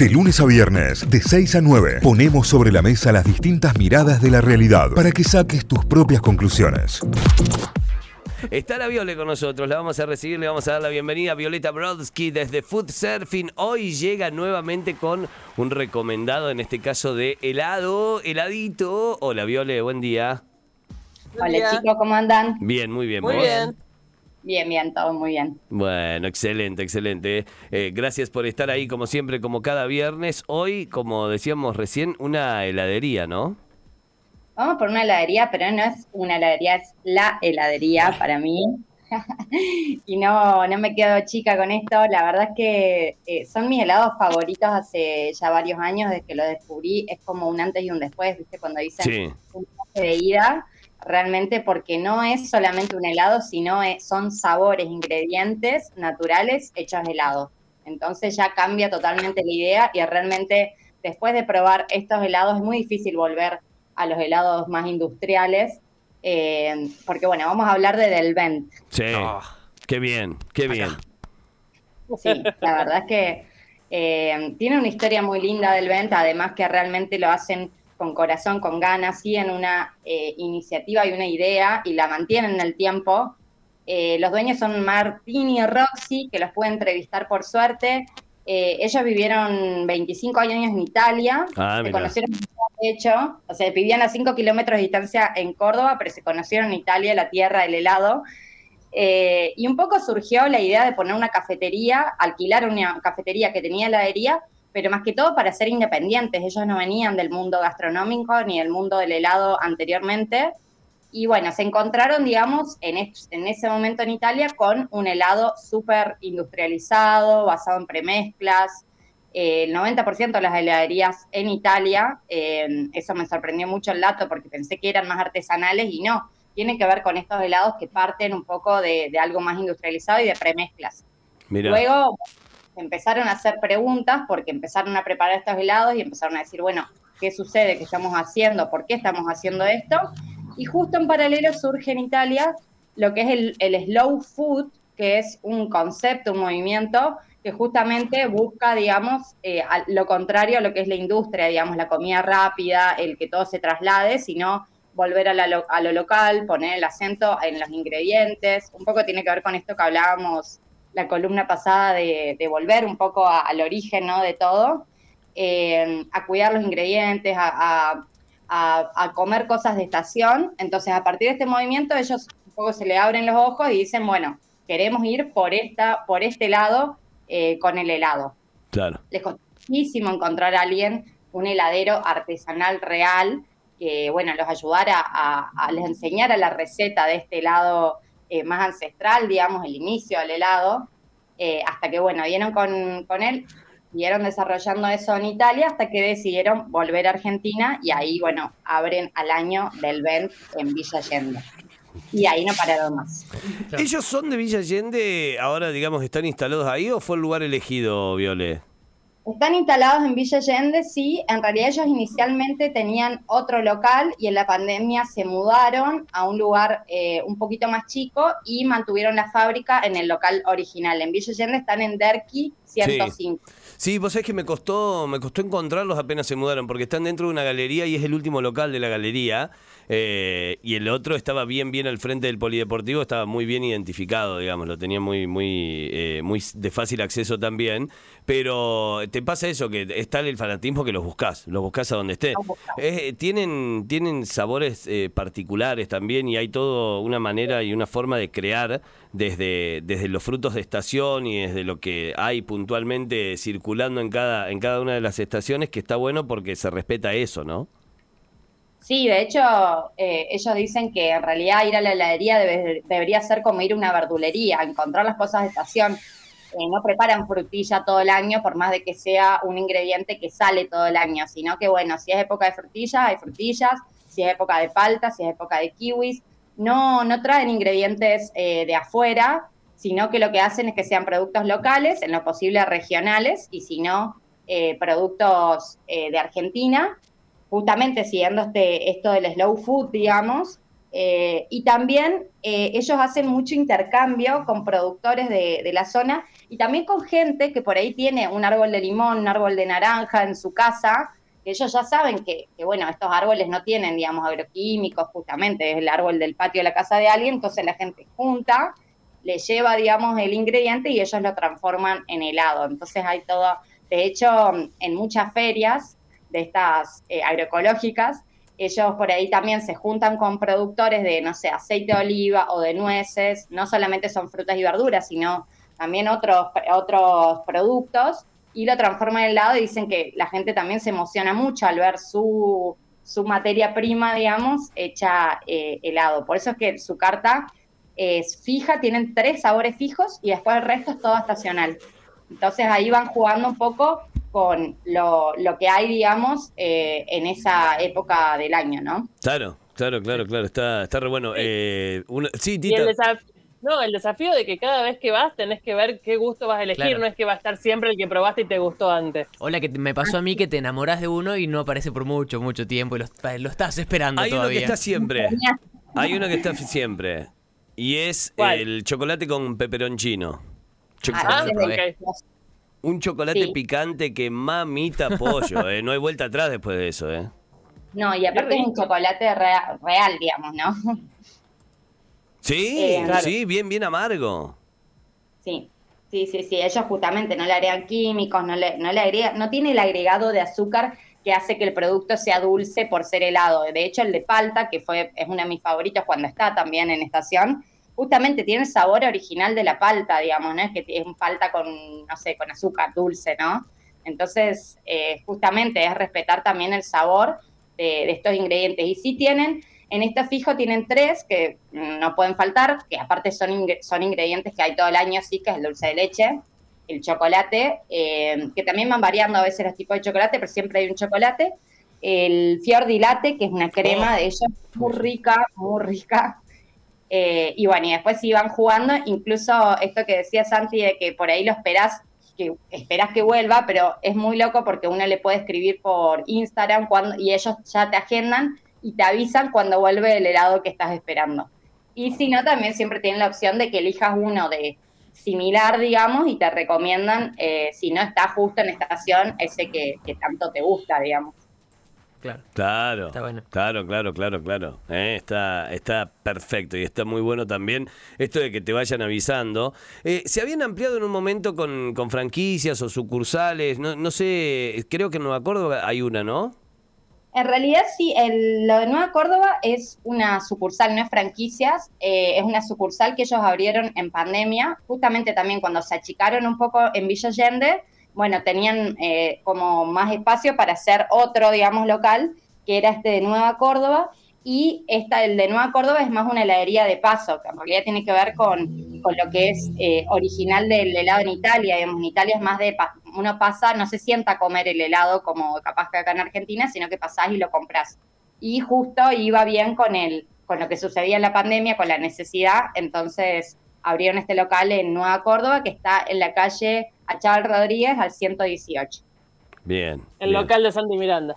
De lunes a viernes, de 6 a 9, ponemos sobre la mesa las distintas miradas de la realidad para que saques tus propias conclusiones. Está la Viole con nosotros, la vamos a recibir, le vamos a dar la bienvenida a Violeta Brodsky desde Food Surfing. Hoy llega nuevamente con un recomendado, en este caso de helado, heladito. Hola Viole, buen día. Hola chicos, ¿cómo andan? Bien, muy bien. Muy ¿vos? bien. Bien, bien, todo muy bien. Bueno, excelente, excelente. Eh, gracias por estar ahí como siempre, como cada viernes. Hoy, como decíamos recién, una heladería, ¿no? Vamos por una heladería, pero no es una heladería, es la heladería para mí. y no, no me quedo chica con esto. La verdad es que eh, son mis helados favoritos hace ya varios años, desde que lo descubrí. Es como un antes y un después, ¿viste? Cuando dicen Sí. un de ida, realmente porque no es solamente un helado, sino es- son sabores, ingredientes naturales hechos helado. Entonces ya cambia totalmente la idea y realmente después de probar estos helados es muy difícil volver a los helados más industriales, eh, porque bueno, vamos a hablar de Del Vent. Sí. Qué bien, qué bien. Sí, la verdad es que eh, tiene una historia muy linda del Vent, además que realmente lo hacen con corazón, con ganas, siguen una eh, iniciativa y una idea y la mantienen en el tiempo. Eh, los dueños son Martín y Roxy, que los pude entrevistar por suerte. Eh, ellos vivieron 25 años en Italia, Ah, se conocieron de hecho, o sea, vivían a 5 kilómetros de distancia en Córdoba, pero se conocieron en Italia, la tierra del helado. Eh, y un poco surgió la idea de poner una cafetería, alquilar una cafetería que tenía heladería, pero más que todo para ser independientes. Ellos no venían del mundo gastronómico ni del mundo del helado anteriormente. Y bueno, se encontraron, digamos, en, es- en ese momento en Italia con un helado súper industrializado, basado en premezclas. Eh, el 90% de las heladerías en Italia, eh, eso me sorprendió mucho el dato porque pensé que eran más artesanales y no, tiene que ver con estos helados que parten un poco de, de algo más industrializado y de premezclas. Mira. Luego empezaron a hacer preguntas porque empezaron a preparar estos helados y empezaron a decir, bueno, ¿qué sucede? ¿Qué estamos haciendo? ¿Por qué estamos haciendo esto? Y justo en paralelo surge en Italia lo que es el, slow food, que es un concepto, un movimiento que justamente busca, digamos, eh, lo contrario a lo que es la industria, digamos, la comida rápida, el que todo se traslade, sino volver a, la a lo local, poner el acento en los ingredientes. Un poco tiene que ver con esto que hablábamos la columna pasada de, de volver un poco a- al origen ¿no? de todo, eh, a cuidar los ingredientes, a, a- a- a comer cosas de estación. Entonces, a partir de este movimiento, ellos un poco se le abren los ojos y dicen, bueno, queremos ir por, esta, por este lado eh, con el helado. Claro. Les costó muchísimo encontrar a alguien, un heladero artesanal real, que bueno, los ayudara a, a les enseñara la receta de este helado eh, más ancestral, digamos, el inicio del helado, eh, hasta que bueno, dieron con, con él, siguieron desarrollando eso en Italia hasta que decidieron volver a Argentina y ahí, bueno, abren al año del Vent en Villa Allende. Y ahí no pararon más. ¿Ellos son de Villa Allende? Ahora, digamos, están instalados ahí o fue el lugar elegido, Viole? Están instalados en Villa Allende, sí. En realidad ellos inicialmente tenían otro local y en la pandemia se mudaron a un lugar eh, un poquito más chico y mantuvieron la fábrica en el local original. En Villa Allende están en Derqui 105. Sí, vos sabés que me costó, me costó encontrarlos apenas se mudaron, porque están dentro de una galería y es el último local de la galería. eh, y el otro estaba bien, bien al frente del polideportivo, estaba muy bien identificado, digamos, lo tenía muy, muy, eh, muy de fácil acceso también. Pero te pasa eso, que es tal el fanatismo que los buscás, los buscás a donde esté. Los buscás. Eh, tienen, tienen sabores eh, particulares también y hay todo una manera y una forma de crear desde, desde los frutos de estación y desde lo que hay puntualmente circulando en cada, en cada una de las estaciones que está bueno porque se respeta eso, ¿no? Sí, de hecho, eh, ellos dicen que en realidad ir a la heladería debe- debería ser como ir a una verdulería, encontrar las cosas de estación. Eh, no preparan frutilla todo el año, por más de que sea un ingrediente que sale todo el año, sino que, bueno, si es época de frutillas, hay frutillas, si es época de palta, si es época de kiwis. No, no traen ingredientes eh, de afuera, sino que lo que hacen es que sean productos locales, en lo posible regionales, y si no, eh, productos eh, de Argentina, justamente siguiendo este, esto del slow food, digamos, Eh, y también eh, ellos hacen mucho intercambio con productores de, la zona y también con gente que por ahí tiene un árbol de limón, un árbol de naranja en su casa, ellos ya saben que, bueno, estos árboles no tienen, digamos, agroquímicos, justamente, es el árbol del patio de la casa de alguien, entonces la gente junta, le lleva, digamos, el ingrediente y ellos lo transforman en helado. Entonces hay todo, de hecho, en muchas ferias de estas eh, agroecológicas, ellos por ahí también se juntan con productores de, no sé, aceite de oliva o de nueces, no solamente son frutas y verduras, sino también otros, otros productos, y lo transforman en helado y dicen que la gente también se emociona mucho al ver su, su materia prima, digamos, hecha eh, helado. Por eso es que su carta es fija, tienen tres sabores fijos y después el resto es todo estacional. Entonces ahí van jugando un poco con lo, lo que hay, digamos, eh, en esa época del año, ¿no? Claro, claro, claro, claro, está, está re bueno. Eh, sí, Tita. el no, el desafío de que cada vez que vas tenés que ver qué gusto vas a elegir, no es que va a estar siempre el que probaste y te gustó antes. Hola, que me pasó a mí que te enamoras de uno y no aparece por mucho, mucho tiempo y lo, estás esperando Hay uno que está siempre. Hay uno que está siempre. Y es el chocolate con peperoncino. Ah, un chocolate picante que mamita pollo, ¿eh? No hay vuelta atrás después de eso, ¿eh? No, y aparte es un chocolate real, digamos, ¿no? Sí, eh, sí, bien, bien amargo. Sí, sí, sí, sí. Ellos justamente no le agregan químicos, no le, no le agregan, no tiene el agregado de azúcar que hace que el producto sea dulce por ser helado. De hecho, el de palta, que fue, es uno de mis favoritos cuando está también en estación, justamente tiene el sabor original de la palta, digamos, ¿no? Es que es un palta con, no sé, con azúcar dulce, ¿no? Entonces, eh, justamente es respetar también el sabor de, estos ingredientes. Y sí tienen, en este fijo tienen tres que no pueden faltar, que aparte son, son ingredientes que hay todo el año, sí, que es el dulce de leche, el chocolate, eh, que también van variando a veces los tipos de chocolate, pero siempre hay un chocolate. El fior que es una crema oh. de ellos muy rica, muy rica, eh, y bueno, y después iban jugando, incluso esto que decía Santi de que por ahí lo esperás, que esperás que vuelva, pero es muy loco porque uno le puede escribir por Instagram cuando, y ellos ya te agendan y te avisan cuando vuelve el helado que estás esperando. Y si no, también siempre tienen la opción de que elijas uno de similar, digamos, y te recomiendan, eh, si no está justo en estación, ese que tanto te gusta, digamos. Claro. Claro. Claro, claro, claro, claro. Eh, está, está perfecto y está muy bueno también esto de que te vayan avisando. Eh, ¿Se habían ampliado en un momento con, franquicias o sucursales? No, no sé, creo que en Nueva Córdoba hay una, ¿no? En realidad sí, el, lo de Nueva Córdoba es una sucursal, no es franquicias, eh, es una sucursal que ellos abrieron en pandemia, justamente también cuando se achicaron un poco en Villa Allende, bueno, tenían eh, como más espacio para hacer otro, digamos, local, que era este de Nueva Córdoba, y esta, el de Nueva Córdoba es más una heladería de paso, que en realidad tiene que ver con, con lo que es eh, original del helado en Italia, digamos, en Italia es más de, uno pasa, no se sienta a comer el helado como capaz que acá en Argentina, sino que pasás y lo compras. Y justo iba bien con, el, con lo que sucedía en la pandemia, con la necesidad, entonces abrieron este local en Nueva Córdoba, que está en la calle a Chávez Rodríguez al 118. Bien. El local de Santi Miranda.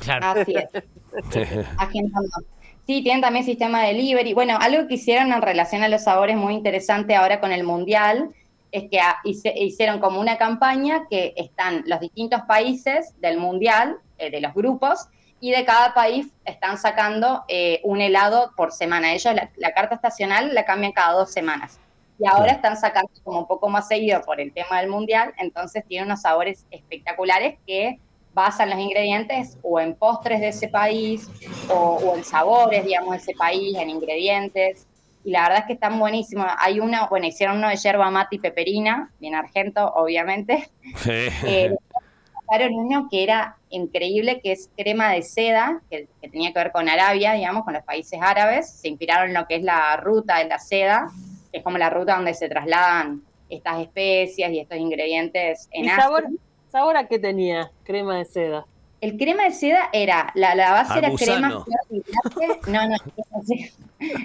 Claro. Así es. Sí, tienen también sistema de delivery. Bueno, algo que hicieron en relación a los sabores muy interesante ahora con el Mundial es que hicieron como una campaña que están los distintos países del Mundial, eh, de los grupos, y de cada país están sacando eh, un helado por semana. Ellos la, carta estacional la cambian cada dos semanas y ahora están sacando como un poco más seguido por el tema del mundial, entonces tiene unos sabores espectaculares que basan los ingredientes o en postres de ese país o, en sabores, digamos, de ese país, en ingredientes. Y la verdad es que están buenísimos. Hay uno, bueno, hicieron uno de yerba mate y peperina, bien argento, obviamente. eh, uno que era increíble, que es crema de seda, que, que, tenía que ver con Arabia, digamos, con los países árabes. Se inspiraron en lo que es la ruta de la seda es como la ruta donde se trasladan estas especias y estos ingredientes en ¿Y sabor, sabor a qué tenía crema de seda? El crema de seda era, la, la base era crema. No, no,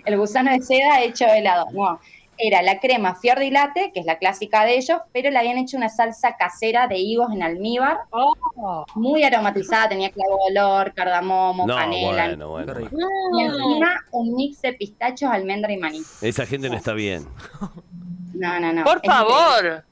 el gusano de seda hecho helado. No, era la crema fiordilate, que es la clásica de ellos, pero le habían hecho una salsa casera de higos en almíbar, Oh, muy aromatizada, tenía clavo de olor, cardamomo, No, canela. bueno, bueno. Qué rico. Y encima un mix de pistachos, almendra y maní. Esa gente no está bien. No, no, no. por es increíble.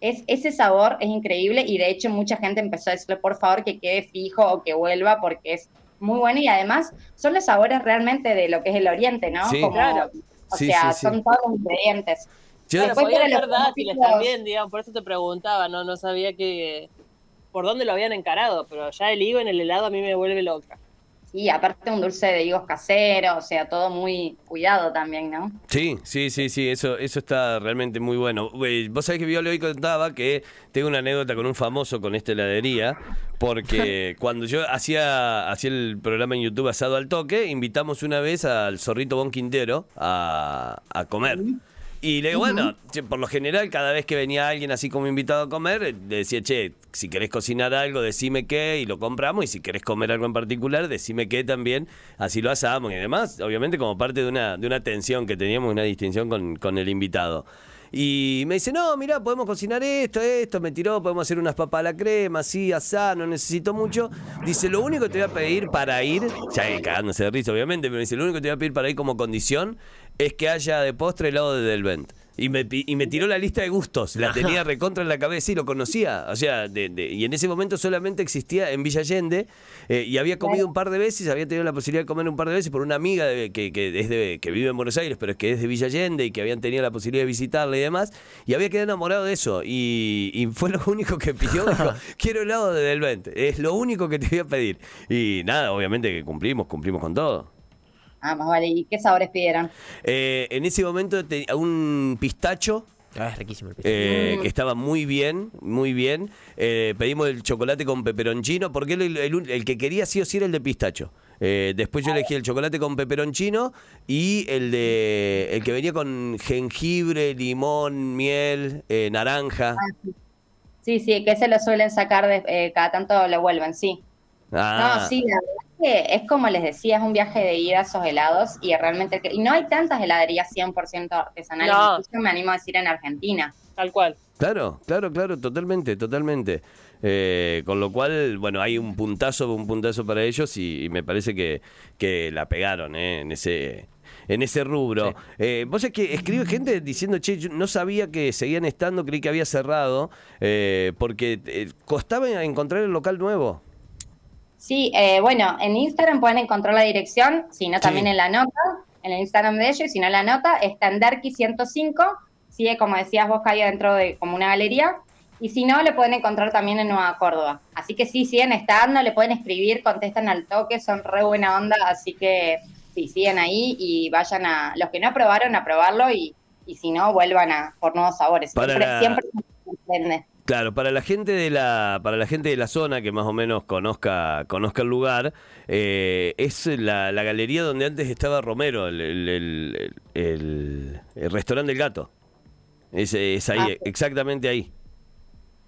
Es, ese sabor es increíble y de hecho mucha gente empezó a decirle por favor que quede fijo o que vuelva porque es muy bueno y además son los sabores realmente de lo que es el oriente, ¿no? Sí. Como- Claro. O Sí, sea, sí, sí. son todos los ingredientes. Yo- Después podían ser dátiles también, digamos, por eso te preguntaba, no, no sabía que por dónde lo habían encarado, pero ya el higo en el helado a mí me vuelve loca. Sí, aparte un dulce de higos casero, o sea, todo muy cuidado también, ¿no? Sí, sí, sí, sí, eso, eso está realmente muy bueno. Vos sabés que Viole hoy contaba que tengo una anécdota con un famoso con esta heladería, porque cuando yo hacía, hacía el programa en YouTube Asado al Toque, invitamos una vez al Zorrito Bon Quintero a, a comer. Y le digo, bueno, che, por lo general, cada vez que venía alguien así como invitado a comer, eh, le decía, che, si querés cocinar algo, decime qué y lo compramos. Y si querés comer algo en particular, decime qué también. Así lo asamos y demás. Obviamente, como parte de una, de una tensión que teníamos, una distinción con, con el invitado. Y me dice, no, mira, podemos cocinar esto, esto, me tiró, podemos hacer unas papas a la crema, así, asá, no necesito mucho. Dice, lo único que te voy a pedir para ir, ya cagándose de risa, obviamente, pero dice, lo único que te voy a pedir para ir como condición es que haya de postre helado de Delvent. Y me, y me tiró la lista de gustos, la tenía recontra en la cabeza y lo conocía. O sea, de- de- y en ese momento solamente existía en Villa Allende eh, y había comido un par de veces, había tenido la posibilidad de comer un par de veces por una amiga de- que, que, es de- que vive en Buenos Aires, pero es que es de Villa Allende y que habían tenido la posibilidad de visitarla y demás. Y había quedado enamorado de eso. Y, y fue lo único que pidió. Dijo, quiero helado de Delvent. Es lo único que te voy a pedir. Y nada, obviamente que cumplimos, cumplimos con todo. Ah, más vale. ¿Y qué sabores pidieron? Eh, en ese momento te- un pistacho Ah, es riquísimo el pistacho. eh, que estaba muy bien, muy bien. Eh, pedimos el chocolate con peperoncino, porque el, el- el que quería sí o sí era el de pistacho. Eh, después yo elegí el chocolate con peperoncino y el de el que venía con jengibre, limón, miel, eh, naranja. Sí, sí, que se lo suelen sacar, de, eh, cada tanto lo vuelven, sí. Ah, No, sí, la verdad es como les decía, es un viaje de ida a esos helados y realmente, y no hay tantas heladerías 100% artesanales, No. incluso me animo a decir en Argentina. Tal cual. Claro, claro, claro, totalmente, totalmente. Eh, con lo cual, bueno, hay un puntazo, un puntazo para ellos y, y me parece que, que la pegaron eh, en ese en ese rubro. Eh, Vos es que escribe gente diciendo, che, yo no sabía que seguían estando, creí que había cerrado, eh, porque eh, costaba encontrar el local nuevo. Sí, eh, bueno, en Instagram pueden encontrar la dirección, si no también Sí. en la nota, en el Instagram de ellos, y si no la nota, está en Derqui 105, sigue como decías vos, Caio, dentro de como una galería, y si no, le pueden encontrar también en Nueva Córdoba. Así que sí, siguen estando, le pueden escribir, contestan al toque, son re buena onda, así que sí, siguen ahí y vayan a, los que no probaron, a probarlo, y, y si no, vuelvan a por nuevos sabores. Para Siempre, la- siempre. Claro, para la gente de la, para la gente de la zona que más o menos conozca, conozca el lugar, eh, es la, la galería donde antes estaba Romero, el, el, el- el- el restaurante del gato. Es, es ahí, Ah, exactamente ahí.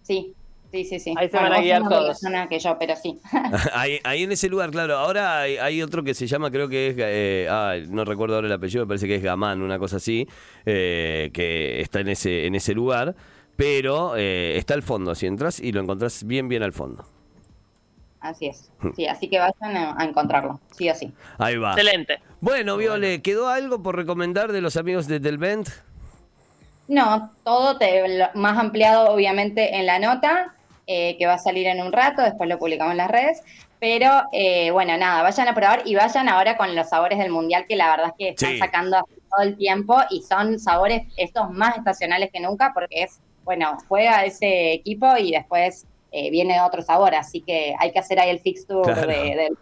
Sí, sí, sí, sí. Ahí se van a guiar todos. persona que yo, pero sí. ahí. ahí en ese lugar, claro. Ahora hay, hay otro que se llama, creo que es, eh, ah, no recuerdo ahora el apellido, me parece que es Gamán, una cosa así, eh, que está en ese, en ese lugar, pero eh, está al fondo, si entras y lo encontrás bien, bien al fondo. Así es. Sí, así que vayan a, a encontrarlo, sí o sí. Ahí va. Excelente. Bueno, Viole, ¿quedó algo por recomendar de los amigos de Delvent? No, todo te, lo- más ampliado obviamente en la nota, eh, que va a salir en un rato, después lo publicamos en las redes. Pero eh, bueno, nada, vayan a probar y vayan ahora con los sabores del mundial, que la verdad es que están Sí. sacando todo el tiempo y son sabores estos más estacionales que nunca, porque es, bueno, juega ese equipo y después eh, viene otro sabor, así que hay que hacer ahí el fixture Claro. de, del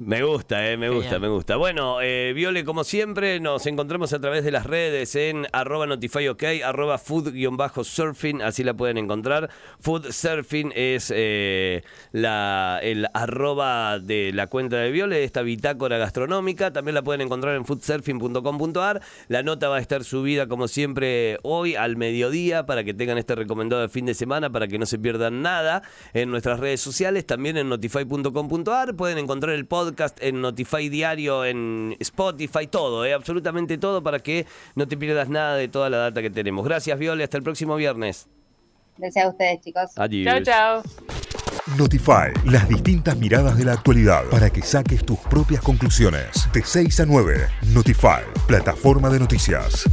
Me gusta, eh, me gusta, Genial. me gusta. Bueno, eh, Viole, como siempre, nos encontramos a través de las redes en arroba notifyok, arroba food-surfing, así la pueden encontrar. Food surfing es eh, la, el arroba de la cuenta de Viole, esta bitácora gastronómica. También la pueden encontrar en foodsurfing.com.ar. La nota va a estar subida, como siempre, hoy al mediodía para que tengan este recomendado de fin de semana, para que no se pierdan nada en nuestras redes sociales. También en notify.com.ar pueden encontrar el Podcast, en Notify Diario, en Spotify, todo, eh, absolutamente todo para que no te pierdas nada de toda la data que tenemos. Gracias, Viole, hasta el próximo viernes. Gracias a ustedes, chicos. Adiós. Chao, chao. Notify, las distintas miradas de la actualidad para que saques tus propias conclusiones. De 6 a 9, Notify, plataforma de noticias.